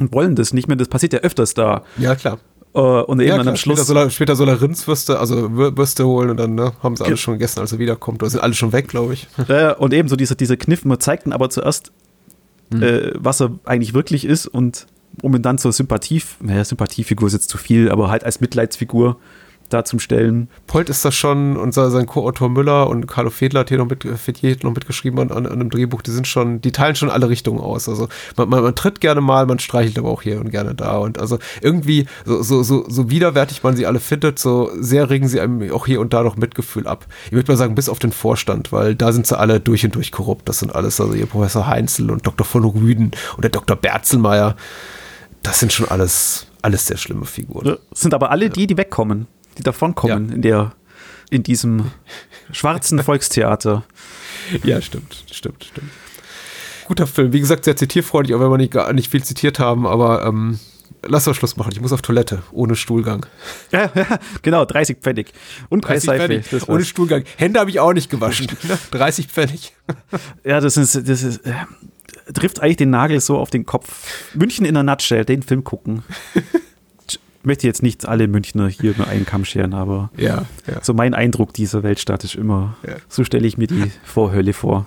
und wollen das nicht mehr. Das passiert ja öfters da. Ja, klar. Uh, und eben ja, dann am Schluss. Später soll, er, später soll er Rindswürste, also Würste holen und dann ne, haben sie alle schon gegessen, als er wiederkommt. Oder sind alle schon weg, glaube ich. Ja, und eben so diese, diese Kniff, man zeigt dann aber zuerst, hm. äh, was er eigentlich wirklich ist und um ihn dann zur Sympathie, naja, Sympathiefigur ist jetzt zu viel, aber halt als Mitleidsfigur da zum Stellen. Polt ist das schon, und sein Co-Autor Müller und Carlo Fedler hat hier noch, mit, noch mitgeschrieben an, an, einem Drehbuch, die sind schon, die teilen schon alle Richtungen aus. Also man, man, man, tritt gerne mal, man streichelt aber auch hier und gerne da. Und also irgendwie, so, so, so, so widerwärtig man sie alle findet, so sehr regen sie einem auch hier und da noch Mitgefühl ab. Ich würde mal sagen, bis auf den Vorstand, weil da sind sie alle durch und durch korrupt. Das sind alles, also ihr Professor Heinzel und Dr. von Rüden und der Dr. Berzelmeier das sind schon alles, alles sehr schlimme Figuren. Das sind aber alle die, die wegkommen, die davonkommen ja. in der, in diesem schwarzen Volkstheater. Ja, stimmt, stimmt, stimmt. Guter Film. Wie gesagt, sehr zitierfreundlich, auch wenn wir nicht, gar nicht viel zitiert haben, aber ähm, lass uns Schluss machen. Ich muss auf Toilette, ohne Stuhlgang. Ja, ja genau, 30 Pfennig. Und 30 Pfennig, ohne Stuhlgang. Hände habe ich auch nicht gewaschen. 30 Pfennig. Ja, das ist, das ist, trifft eigentlich den Nagel so auf den Kopf. München in der Nutshell, den Film gucken. ich möchte jetzt nicht alle Münchner hier über einen Kamm scheren, aber ja, ja. so mein Eindruck dieser Weltstadt ist immer, ja. so stelle ich mir die Vorhölle vor.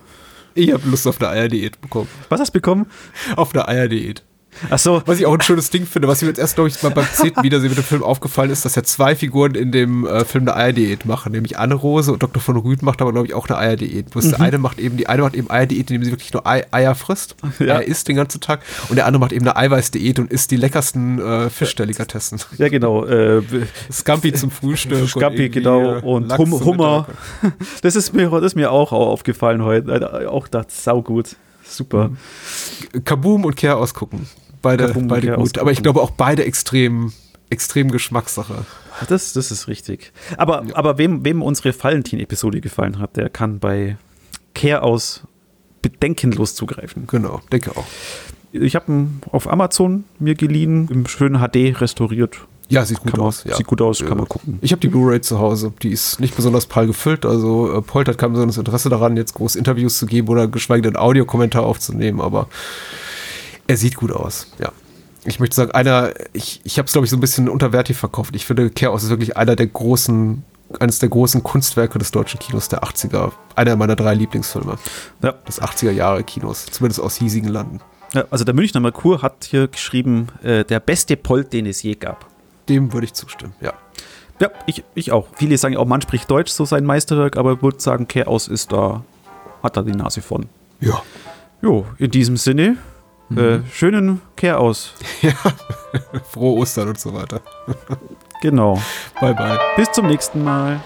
Ich habe Lust auf eine Eierdiät bekommen. Was hast du bekommen? Auf eine Eierdiät. Ach so. Was ich auch ein schönes Ding finde, was mir jetzt erst, glaube ich, mal beim zehnten Wiedersehen mit dem Film aufgefallen ist, dass ja zwei Figuren in dem äh, Film eine Eierdiät machen, nämlich Anne Rose und Dr. von Rüth macht aber, glaube ich, auch eine Eierdiät. Bloß mhm. der eine macht eben, die eine macht eben Eierdiät, indem sie wirklich nur Ei, Eier frisst, ja. Eier isst den ganzen Tag und der andere macht eben eine Eiweißdiät und isst die leckersten äh, Fischdelikatessen. Ja, genau. Äh, Scampi zum Frühstück. Scampi, genau. Und hum Hummer. Das ist, mir, das ist mir auch aufgefallen heute. Auch da saugut. Super. Kaboom und Kehr ausgucken. Beide, beide gut. Aber ich glaube auch beide extrem, extrem Geschmackssache. Das, das ist richtig. Aber, ja. aber wem, wem unsere Valentin-Episode gefallen hat, der kann bei Care aus bedenkenlos zugreifen. Genau, denke auch. Ich habe ihn auf Amazon mir geliehen, im schönen HD restauriert. Ja, sieht gut kann aus. Man, ja. Sieht gut aus, kann man gucken. Ich habe die Blu-ray zu Hause. Die ist nicht besonders prall gefüllt. Also äh, Polt hat kein besonderes Interesse daran, jetzt groß Interviews zu geben oder geschweige denn Audiokommentar aufzunehmen. Aber er sieht gut aus, ja. Ich möchte sagen, einer, ich, ich habe es, glaube ich, so ein bisschen unterwertig verkauft. Ich finde, Chaos ist wirklich einer der großen, eines der großen Kunstwerke des deutschen Kinos der 80er. Einer meiner drei Lieblingsfilme. Ja. Des 80er Jahre Kinos, zumindest aus hiesigen Landen. Ja, also der Münchner Merkur hat hier geschrieben, äh, der beste Polt, den es je gab. Dem würde ich zustimmen, ja. Ja, ich, ich auch. Viele sagen auch, man spricht Deutsch, so sein Meisterwerk, aber ich würde sagen, Chaos ist da, hat da die Nase von. Ja. Jo, in diesem Sinne, Mhm. Äh, schönen Kehr aus. Ja, frohe Ostern und so weiter. genau. Bye, bye. Bis zum nächsten Mal.